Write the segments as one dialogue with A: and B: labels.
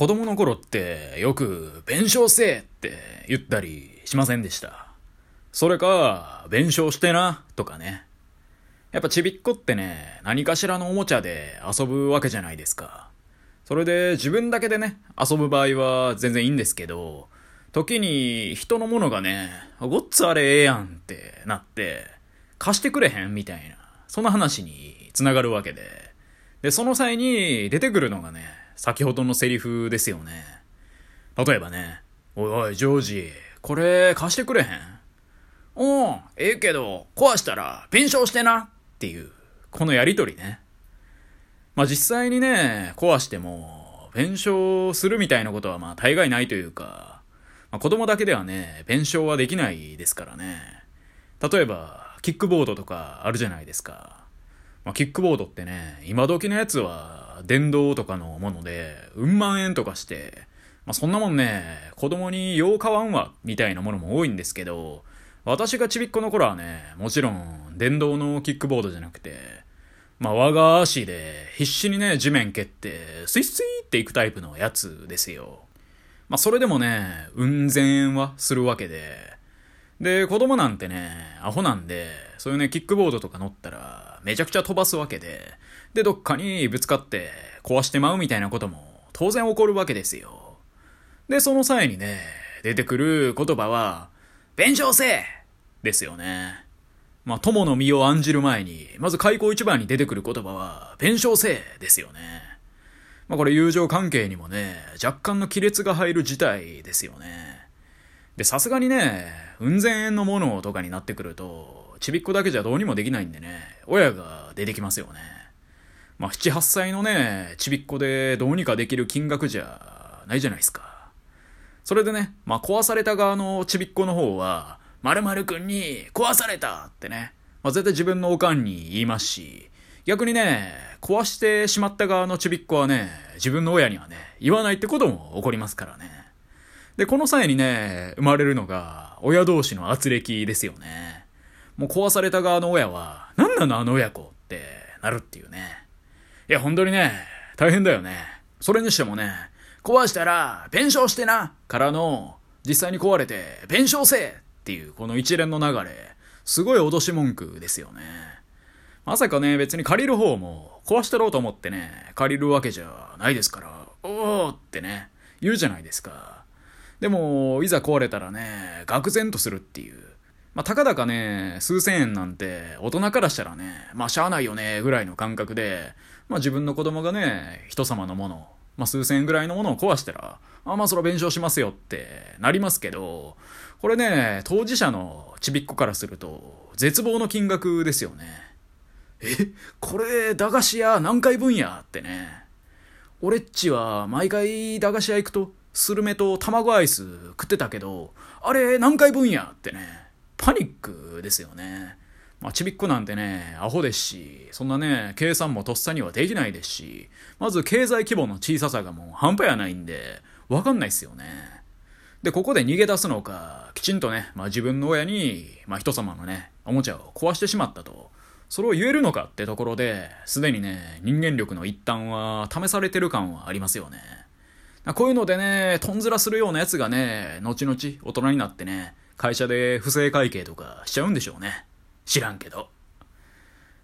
A: 子供の頃ってよく弁償せえって言ったりしませんでした。それか、弁償してな、とかね。やっぱちびっこってね、何かしらのおもちゃで遊ぶわけじゃないですか。それで自分だけでね、遊ぶ場合は全然いいんですけど、時に人のものがね、ごっつあれええやんってなって、貸してくれへんみたいな、そんな話に繋がるわけで。で、その際に出てくるのがね、先ほどのセリフですよね。例えばね、おいおい、ジョージ、これ貸してくれへん？おん、ええけど、壊したら弁償してなっていう、このやりとりね。まあ実際にね、壊しても、弁償するみたいなことはまあ大概ないというか、まあ、子供だけではね、弁償はできないですからね。例えば、キックボードとかあるじゃないですか。まあ、キックボードってね、今時のやつは電動とかのもので、うん万円とかして、まあ、そんなもんね、子供によう買わんわ、みたいなものも多いんですけど、私がちびっこの頃はね、もちろん電動のキックボードじゃなくて、まあ我が足で必死にね、地面蹴って、スイスイっていくタイプのやつですよ。まあそれでもね、うん千円はするわけで、で、子供なんてね、アホなんで、そういうね、キックボードとか乗ったら、めちゃくちゃ飛ばすわけで、で、どっかにぶつかって壊してまうみたいなことも当然起こるわけですよ。で、その際にね、出てくる言葉は、弁償せですよね。まあ、友の身を案じる前に、まず開口一番に出てくる言葉は、弁償せですよね。まあ、これ友情関係にもね、若干の亀裂が入る事態ですよね。で、さすがにね、運千円のものとかになってくると、ちびっこだけじゃどうにもできないんでね、親が出てきますよね。まあ、7、8歳のね、ちびっこでどうにかできる金額じゃないじゃないですか。それでね、まあ、壊された側のちびっこの方は、〇〇くんに壊されたってね、まあ、絶対自分のおかんに言いますし、逆にね、壊してしまった側のちびっこはね、自分の親にはね、言わないってことも起こりますからね。で、この際にね、生まれるのが、親同士の圧力ですよね。もう壊された側の親は、何なのあの親子ってなるっていうね。いや、本当にね、大変だよね。それにしてもね、壊したら、弁償してなからの、実際に壊れて、弁償せっていう、この一連の流れ、すごい脅し文句ですよね。まさかね、別に借りる方も、壊してろうと思ってね、借りるわけじゃないですから、おーってね、言うじゃないですか。でも、いざ壊れたらね、愕然とするっていう。まあ、たかだかね、数千円なんて、大人からしたらね、まあ、しゃあないよね、ぐらいの感覚で、まあ、自分の子供がね、人様のもの、まあ、数千円ぐらいのものを壊したら、あ、まあ、それ弁償しますよってなりますけど、これね、当事者のちびっこからすると、絶望の金額ですよね。え、これ、駄菓子屋何回分や？ってね。俺っちは毎回駄菓子屋行くと、スルメと卵アイス食ってたけど、あれ何回分やってね。パニックですよね。まあ、ちびっこなんてね、アホですし、そんなね、計算もとっさにはできないですし、まず経済規模の小ささがもう半端やないんで、わかんないっすよね。で、ここで逃げ出すのか、きちんとね、まあ自分の親に、まあ人様のね、おもちゃを壊してしまったと。それを言えるのかってところで、すでにね、人間力の一端は試されてる感はありますよね。こういうのでね、とんずらするようなやつがね、後々大人になってね、会社で不正会計とかしちゃうんでしょうね。知らんけど。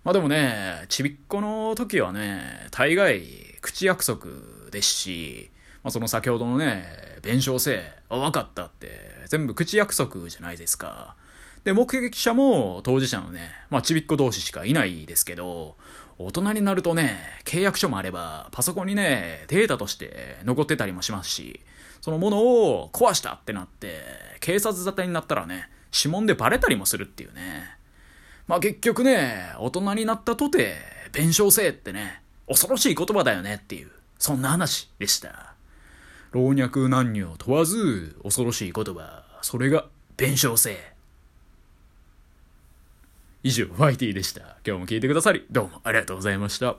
A: まあでもね、ちびっこの時はね、大概口約束ですし、まあその先ほどのね、弁償せえ、あ、わかったって、全部口約束じゃないですか。で、目撃者も当事者のね、まあちびっこ同士しかいないですけど、大人になるとね、契約書もあれば、パソコンにね、データとして残ってたりもしますし、そのものを壊したってなって、警察沙汰になったらね、指紋でバレたりもするっていうね。まあ結局ね、大人になったとて、弁償せえってね、恐ろしい言葉だよねっていう、そんな話でした。老若男女問わず、恐ろしい言葉、それが弁償せえ。以上、ファイティでした。今日も聞いてくださり、どうもありがとうございました。